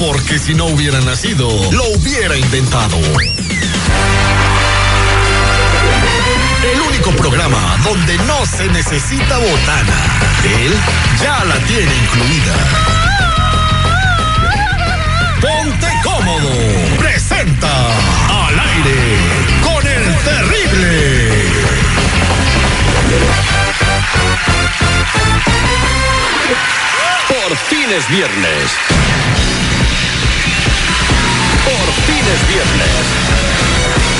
Porque si no hubiera nacido, lo hubiera inventado. El único programa donde no se necesita botana. Él ya la tiene incluida. Ponte cómodo. Presenta al aire con el terrible. Por fin es viernes. Por fin es viernes.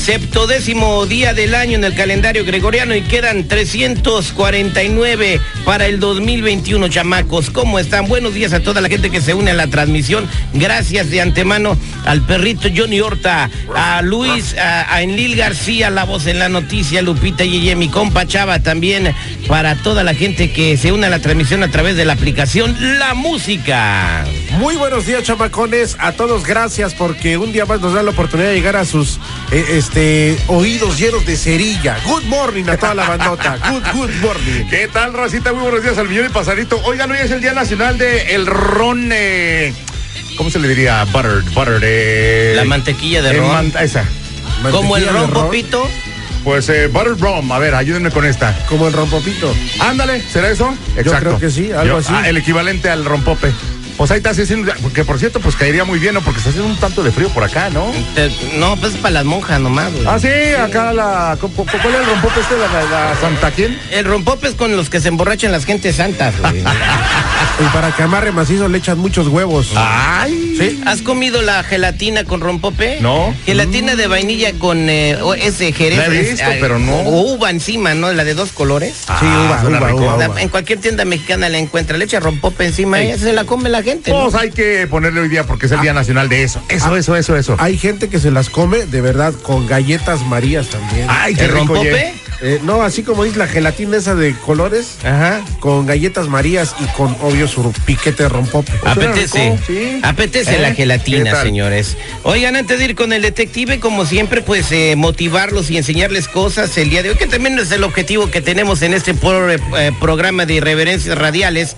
septodécimo día del año en el calendario gregoriano y quedan 349 para el 2021, chamacos. ¿Cómo están? Buenos días a toda la gente que se une a la transmisión. Gracias de antemano al perrito Johnny Horta, a Luis, a, Enlil García, la voz en la noticia, Lupita y mi compa Chava también, para toda la gente que se une a la transmisión a través de la aplicación La Música. Muy buenos días, chamacones. A todos gracias porque un día más nos da la oportunidad de llegar a sus eh, este, oídos llenos de cerilla. Good morning a toda la bandota. Good, good morning. ¿Qué tal, Rosita? Muy buenos días al millón y pasadito. Oigan, hoy es el Día Nacional de el Ron. eh, ¿Cómo se le diría? Butter, butter. eh, La mantequilla de eh, ron. man- esa. Como el ron ron, popito. Pues eh, butter rum. A ver, ayúdenme con esta. Como el rompopito. Ándale, ¿será eso? creo que sí, algo así. ah, el equivalente al rompope. Pues ahí está haciendo, que por cierto, pues caería muy bien, ¿no? Porque está haciendo un tanto de frío por acá, ¿no? Te- no, pues es para las monjas nomás. güey. Ah, sí, acá la. ¿cu- cu- ¿Cuál es el rompope este? La, la- la Santa quién? El rompope es con los que se emborrachan las gentes santas, güey. Y para que amarre macizo le echan muchos huevos. Ay. ¿Sí? ¿Has comido la gelatina con rompope? No. Gelatina de vainilla con eh, o- ese jerez. La he visto, pero no. O uva encima, ¿no? La de dos colores. Sí, uva, uva, uva. en cualquier tienda mexicana la encuentra. Le echa rompope encima y se la come la gente. ¿No? Pues hay que ponerle hoy día porque es el Día Nacional de eso. Eso, eso, eso, eso. Hay gente que se las come de verdad con galletas marías también. Ay, qué ¿El rico. Eh, no, así como dice la gelatina esa de colores, Ajá. con galletas marías y con obvio su piquete de rompope. Apetece, sí. apetece ¿Eh? la ¿Qué gelatina, señores. Oigan, antes de ir con el detective, como siempre, pues eh, motivarlos y enseñarles cosas el día de hoy, que también es el objetivo que tenemos en este pro- eh, programa de irreverencias radiales.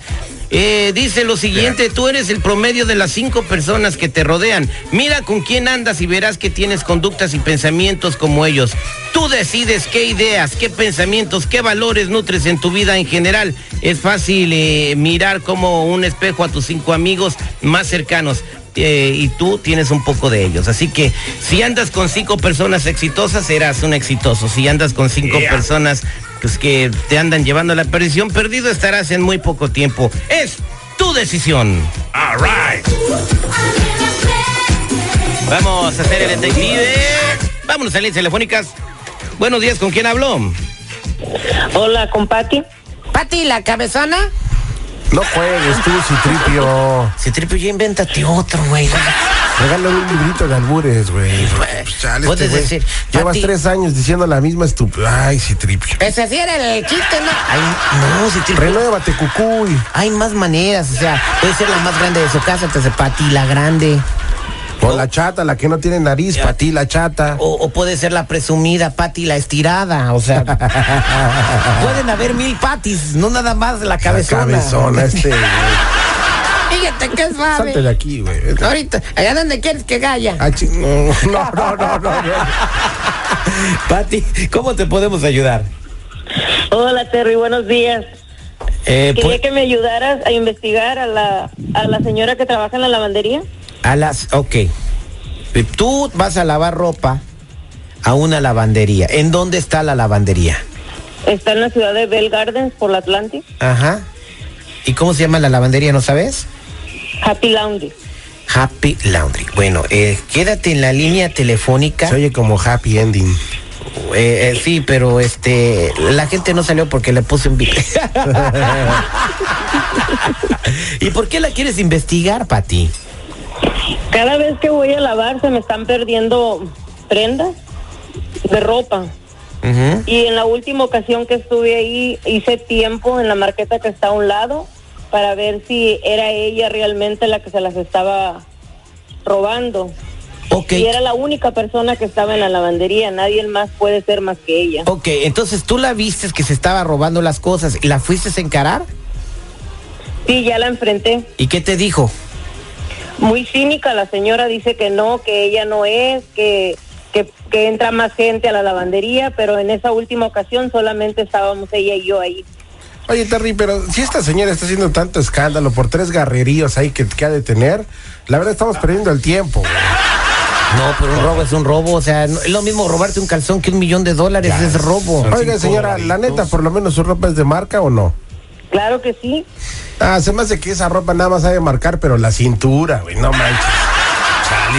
Eh, dice lo siguiente, tú eres el promedio de las cinco personas que te rodean. Mira con quién andas y verás que tienes conductas y pensamientos como ellos. Tú decides qué ideas, qué pensamientos, qué valores nutres en tu vida en general. Es fácil eh, mirar como un espejo a tus cinco amigos más cercanos. Eh, y tú tienes un poco de ellos. Así que si andas con cinco personas exitosas, serás un exitoso. Si andas con cinco Yeah. personas pues, que te andan llevando a la perdición, perdido estarás en muy poco tiempo. Es tu decisión. All right. Vamos a hacer el detective. Vámonos a las telefónicas. Buenos días, ¿con quién habló? Hola, con Pati. Pati, la cabezona. No juegues tú, Citripio. Si triple ya invéntate otro, güey. Regálale un librito de albures, güey. Pues, chale, Puedes güey. decir, Llevas tres años diciendo la misma estupidez. Ay, Citripio. Ese sí era el chiste, ¿no? Ay, no, si triple. Renuévate, cucuy. Hay más maneras, o sea, puede ser la más grande de su casa, te hace Pati la grande. O la chata, la que no tiene nariz, para ti la chata. O, o puede ser la presumida Pati la estirada, o sea. pueden haber mil patis, no nada más la La cabezona. cabezona, este. Fíjate que es Salte de suave. aquí, güey. Ahorita, allá donde quieres que gaya. Ah, no, no, no, no, no, no. Pati, ¿cómo te podemos ayudar? Hola, Terry, buenos días. Eh, Quería pues, que me ayudaras a investigar a la, a la señora que trabaja en la lavandería. A las, ok. Tú vas a lavar ropa a una lavandería. ¿En dónde está la lavandería? Está en la ciudad de Bell Gardens por la Atlantic. Ajá. ¿Y cómo se llama la lavandería, no sabes? Happy Laundry. Happy Laundry. Bueno, eh, quédate en la línea telefónica. Se oye como happy ending. Eh, eh, sí, pero este, la gente no salió porque le puse un bip. ¿Y por qué la quieres investigar, Pati? Cada vez que voy a lavar se me están perdiendo prendas de ropa. Y en la última ocasión que estuve ahí hice tiempo en la marqueta que está a un lado para ver si era ella realmente la que se las estaba robando. Ok. Y era la única persona que estaba en la lavandería, nadie más puede ser más que ella. Ok, entonces tú la viste que se estaba robando las cosas y la fuiste a encarar. Sí, ya la enfrenté. ¿Y qué te dijo? Muy cínica, la señora dice que no, que ella no es, que, que, que entra más gente a la lavandería, pero en esa última ocasión solamente estábamos ella y yo ahí. Oye, Terry, pero si esta señora está haciendo tanto escándalo por tres garreríos ahí que, que ha de tener, la verdad estamos perdiendo el tiempo. No, pero un robo es un robo, o sea, no- es lo mismo robarte un calzón que un millón de dólares, es robo. Oiga, señora, la neta, por lo menos su ropa es de marca o no? Claro que sí. Ah, se me hace que esa ropa nada más sabe marcar, pero la cintura, güey, no manches.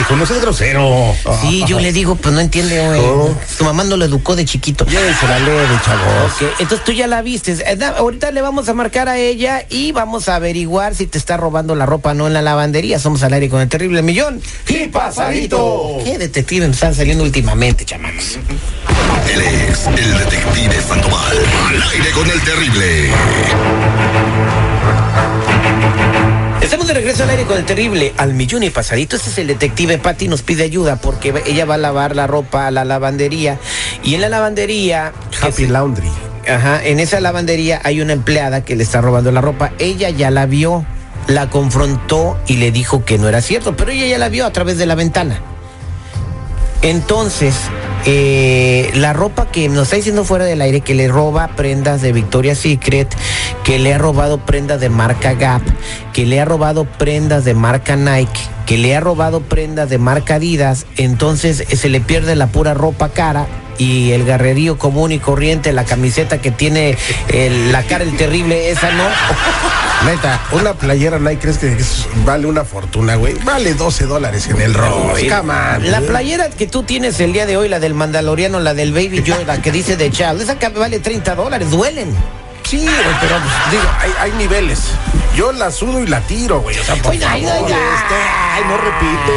Hijo, no seas grosero. Sí, yo le digo, pues no entiende, güey. Oh. Tu mamá no lo educó de chiquito. Llévense la leve, chavos. Ok, entonces tú ya la viste. Eh, Ahorita le vamos a marcar a ella y vamos a averiguar si te está robando la ropa o no en la lavandería. Somos al aire con el terrible millón. ¡Y pasadito! ¿Qué detectives me están saliendo últimamente, chamacos? Él es el detective Sandoval. Al aire con el terrible. Al aire con el terrible al millón y pasadito. Este es el detective Patty, nos pide ayuda porque ella va a lavar la ropa a la lavandería y en la lavandería Happy Laundry. Ajá, en esa lavandería hay una empleada que le está robando la ropa. Ella ya la vio, la confrontó y le dijo que no era cierto, pero ella ya la vio a través de la ventana. Entonces, eh, la ropa que nos está diciendo fuera del aire, que le roba prendas de Victoria's Secret, que le ha robado prendas de marca Gap, que le ha robado prendas de marca Nike, que le ha robado prendas de marca Adidas, entonces eh, se le pierde la pura ropa cara y el garrerío común y corriente, la camiseta que tiene el- la cara el terrible, esa no. Neta, una playera Nike, ¿crees que vale una fortuna, güey? Vale 12 dólares en el Ross. On. La playera que tú tienes el día de hoy, la del Mandaloriano, la del Baby Joe, la que dice de Child, esa que vale 30 dólares, duelen. Sí, güey, pero pues, digo, hay, hay niveles. Yo la sudo y la tiro, güey. O sea, por Oiga, favor, este, ay, no repite.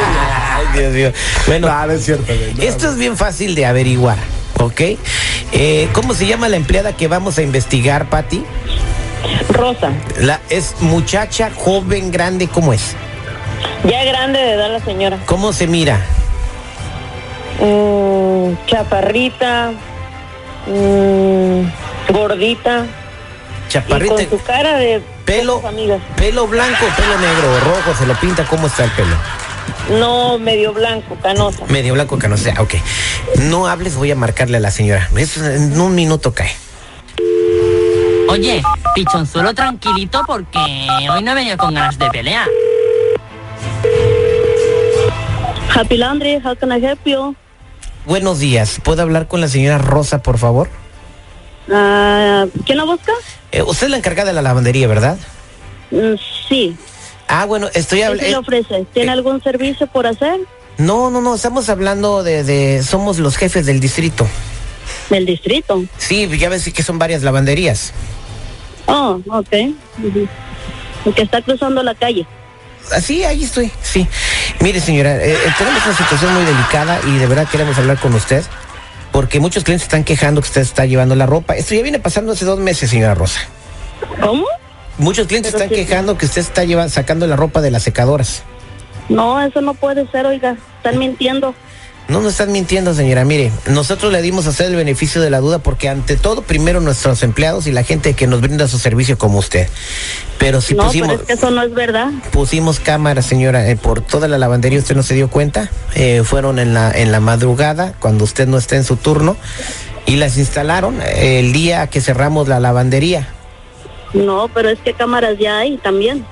Ay, Dios mío. Bueno, No, no es cierto, güey. no. esto es bien fácil de averiguar, ¿ok? Eh, ¿Cómo se llama la empleada que vamos a investigar, Patti? Rosa, La, es muchacha, joven, grande, ¿cómo es? ya grande de edad la señora. ¿Cómo se mira? Mm, chaparrita, mm, gordita, y Chaparrita, con su cara de pelo, pelo blanco, pelo negro, rojo, se lo pinta, ¿cómo está el pelo? No, medio blanco, canosa. Medio blanco que no sea, ok. No hables, voy a marcarle a la señora. Eso en un minuto cae. Oye, pichonzuelo tranquilito porque hoy no he venido con ganas de pelear. Happy Laundry, how can I help you? Buenos días, ¿puedo hablar con la señora Rosa, por favor? Ah, ¿Quién la busca? Eh, usted es la encargada de la lavandería, ¿verdad? Mm, sí. Ah, bueno, estoy ¿Qué se le hablando... ofrece? ¿Tiene algún servicio por hacer? no, no, no, estamos hablando de, de... Somos los jefes del distrito. Del distrito. Sí, ya ves que son varias lavanderías. Oh, ok. Ujú. El que está cruzando la calle. Así, ahí estoy, sí. Mire, señora, eh, eh, tenemos una situación muy delicada y de verdad queremos hablar con usted. Porque muchos clientes están quejando que usted está llevando la ropa. Esto ya viene pasando hace dos meses, señora Rosa. ¿Cómo? Muchos clientes Pero están quejando que usted está llevando, sacando la ropa de las secadoras. No, eso no puede ser, oiga. Están mintiendo. No nos están mintiendo, señora. Mire, nosotros le dimos a usted el beneficio de la duda porque ante todo, primero nuestros empleados y la gente que nos brinda su servicio como usted. Pero si no, pusimos, pero es que eso no es verdad. pusimos cámaras, señora, eh, por toda la lavandería, usted no se dio cuenta. Eh, fueron en la, en la madrugada, cuando usted no está en su turno, y las instalaron eh, el día que cerramos la lavandería. No, pero es que cámaras ya hay también.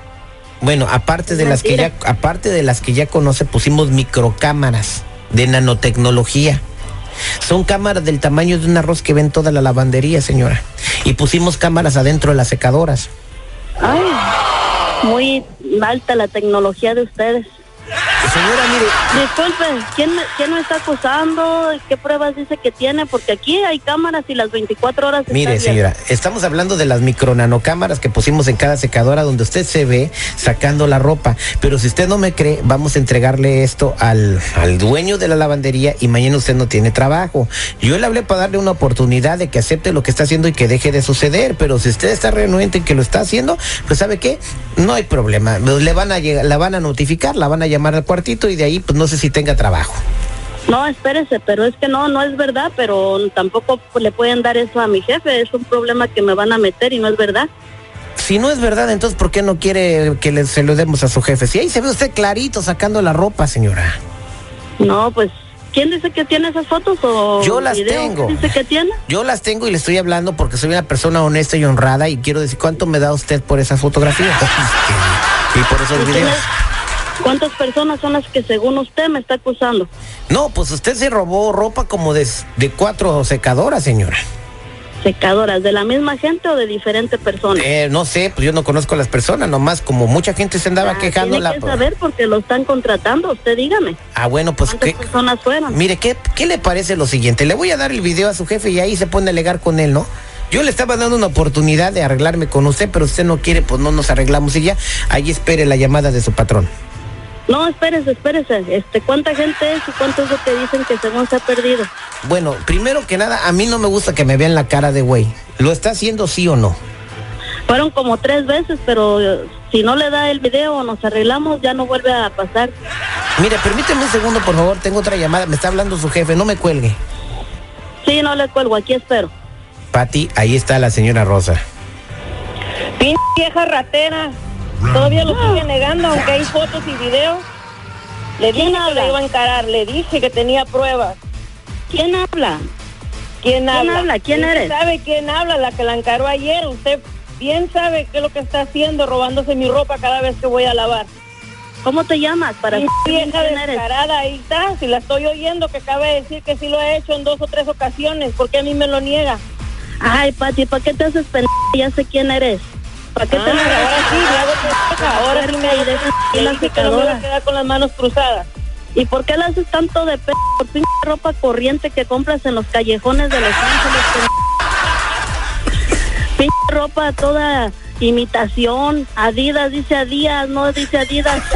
Bueno, aparte de las que ya, aparte de las que ya conoce, pusimos microcámaras de nanotecnología. Son cámaras del tamaño de un arroz que ven toda la lavandería, señora. Y pusimos cámaras adentro de las secadoras. Ay, muy alta la tecnología de ustedes. Señora, mire, Disculpe, ¿quién, me- ¿quién me está acusando? ¿Qué pruebas dice que tiene? Porque aquí hay cámaras y las 24 horas. Mire, están señora, estamos hablando de las micronanocámaras que pusimos en cada secadora donde usted se ve sacando la ropa. Pero si usted no me cree, vamos a entregarle esto al, al dueño de la lavandería y mañana usted no tiene trabajo. Yo le hablé para darle una oportunidad de que acepte lo que está haciendo y que deje de suceder. Pero si usted está renuente en que lo está haciendo, pues ¿sabe qué? No hay problema. Le van a llegar, la van a notificar, la van a llamar al cuartito y de ahí, pues no sé si tenga trabajo. No, espérese, pero es que no, no es verdad, pero tampoco le pueden dar eso a mi jefe. Es un problema que me van a meter y no es verdad. Si no es verdad, entonces ¿por qué no quiere que le, se lo demos a su jefe? Si ahí se ve usted clarito sacando la ropa, señora. No, pues, ¿quién dice que tiene esas fotos o Yo las tengo. ¿Quién dice que tiene? Yo las tengo y le estoy hablando porque soy una persona honesta y honrada y quiero decir cuánto me da usted por esas fotografías y por esos ¿Y videos. quién es- ¿Cuántas personas son las que según usted me está acusando? No, pues usted se robó ropa como de, de cuatro secadoras, señora. ¿Secadoras de la misma gente o de diferentes personas? Eh, no sé, pues yo no conozco a las personas, nomás como mucha gente se andaba Ah, quejando. Tiene La... que saber porque lo están contratando, usted dígame. Ah, bueno, pues ¿Cuántas ¿qué? personas fueron? Mire, ¿qué, ¿qué le parece lo siguiente? Le voy a dar el video a su jefe y ahí se pone a alegar con él, ¿no? Yo le estaba dando una oportunidad de arreglarme con usted, pero usted no quiere, pues no nos arreglamos y ya. Ahí espere la llamada de su patrón. No, espérese, espérese. Este, ¿Cuánta gente es y cuánto es lo que dicen que según se ha perdido? Bueno, primero que nada, a mí no me gusta que me vean la cara de güey. ¿Lo está haciendo sí o no? Fueron como tres veces, pero eh, si no le da el video o nos arreglamos, ya no vuelve a pasar. Mire, permíteme un segundo, por favor. Tengo otra llamada. Me está hablando su jefe. No me cuelgue. Sí, no le cuelgo, aquí espero. Pati, ahí está la señora Rosa. Pinche vieja ratera. Todavía lo sigue negando, aunque hay fotos y videos. Le dije ¿Quién que le iba a encarar, le dije que tenía pruebas. ¿Quién habla? ¿Quién habla? habla? ¿Quién Usted eres? sabe quién habla? La que la encaró ayer. Usted bien sabe qué es lo que está haciendo, robándose mi ropa cada vez que voy a lavar. ¿Cómo te llamas? Para saber vieja quién descarada, ahí está. Si la estoy oyendo, que acaba de decir que sí lo ha hecho en dos o tres ocasiones. ¿Por qué a mí me lo niega? Ay, Pati, ¿para qué te haces pendeja? Ya sé quién eres. ¿Para qué Ah, te ahora ahora sí me hago y la que no me iba a secadora. quedar con las manos cruzadas. ¿Y por qué le haces tanto de p por pinche ropa corriente que compras en los callejones de Los Ángeles? Pinche ropa toda imitación. Adidas dice Adidas, no dice Adidas.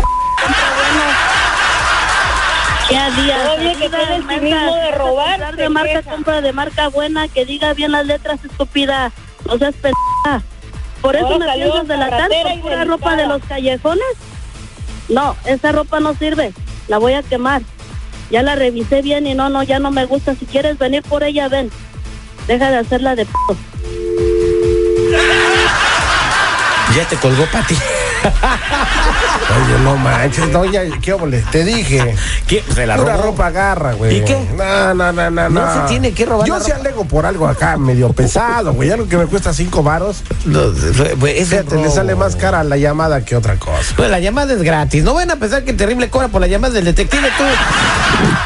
¿Qué Adidas? Todavía que tiene el cinismo de robar, De marca, compra de marca buena, que diga bien las letras, estúpida. No seas pendeja. Por eso me piensas delatar y pura delicada. ropa de los callejones. No, esa ropa no sirve. La voy a quemar. Ya la revisé bien y no, no, ya no me gusta. Si quieres venir por ella, ven. Deja de hacerla de p. Ya te colgó, Pati. Oye, no manches, doña, ¿qué óvole? Te dije. ¿Qué? Se la robó. ropa agarra, güey. ¿Y qué? No, no, no, no. No se tiene que robar Yo ropa. alego por algo acá medio pesado, güey. Algo que me cuesta cinco varos. No, Fíjate, le sale más cara la llamada que otra cosa. Pues la llamada es gratis. No van a pensar que terrible cobra por la llamada del detective tú.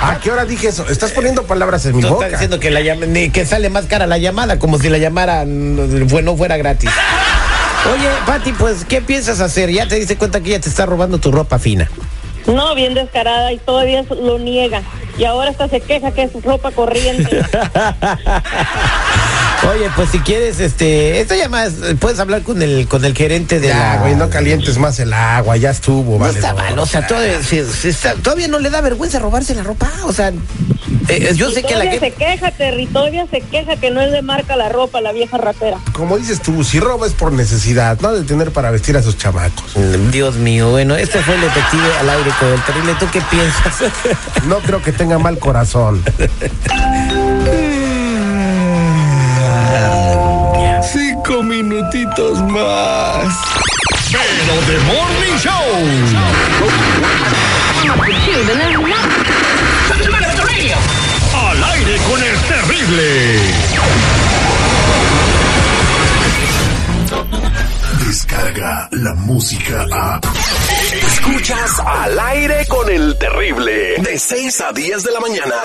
¿A qué hora dije eso? Estás poniendo palabras en mi Tú boca. estás diciendo que, la que sale más cara la llamada, como si la llamara no fuera gratis. Oye, Pati, pues, ¿qué piensas hacer? Ya te diste cuenta que ella te está robando tu ropa fina. No, bien descarada y todavía lo niega. Y ahora hasta se queja que es ropa corriente. Oye, pues si quieres, este, esta llamada, es- puedes hablar con el, con el gerente de Ya, la. güey, no calientes más el agua, ya estuvo, No vale. está mal, o sea, todavía, se- se está- todavía no le da vergüenza robarse la ropa. O sea, eh, yo Y sé que la todavía que. se queja, Terry, todavía se queja que no es de marca la ropa, la vieja ratera. Como dices tú, si roba es por necesidad, no de tener para vestir a sus chamacos. Dios mío, bueno, este fue el detective al aire con el terrible. ¿Tú qué piensas? No creo que tenga mal corazón. minutitos más. Pero de Morning Show. Al aire con el terrible. Descarga la música a. Escuchas al aire con el terrible. De 6 a 10 de la mañana.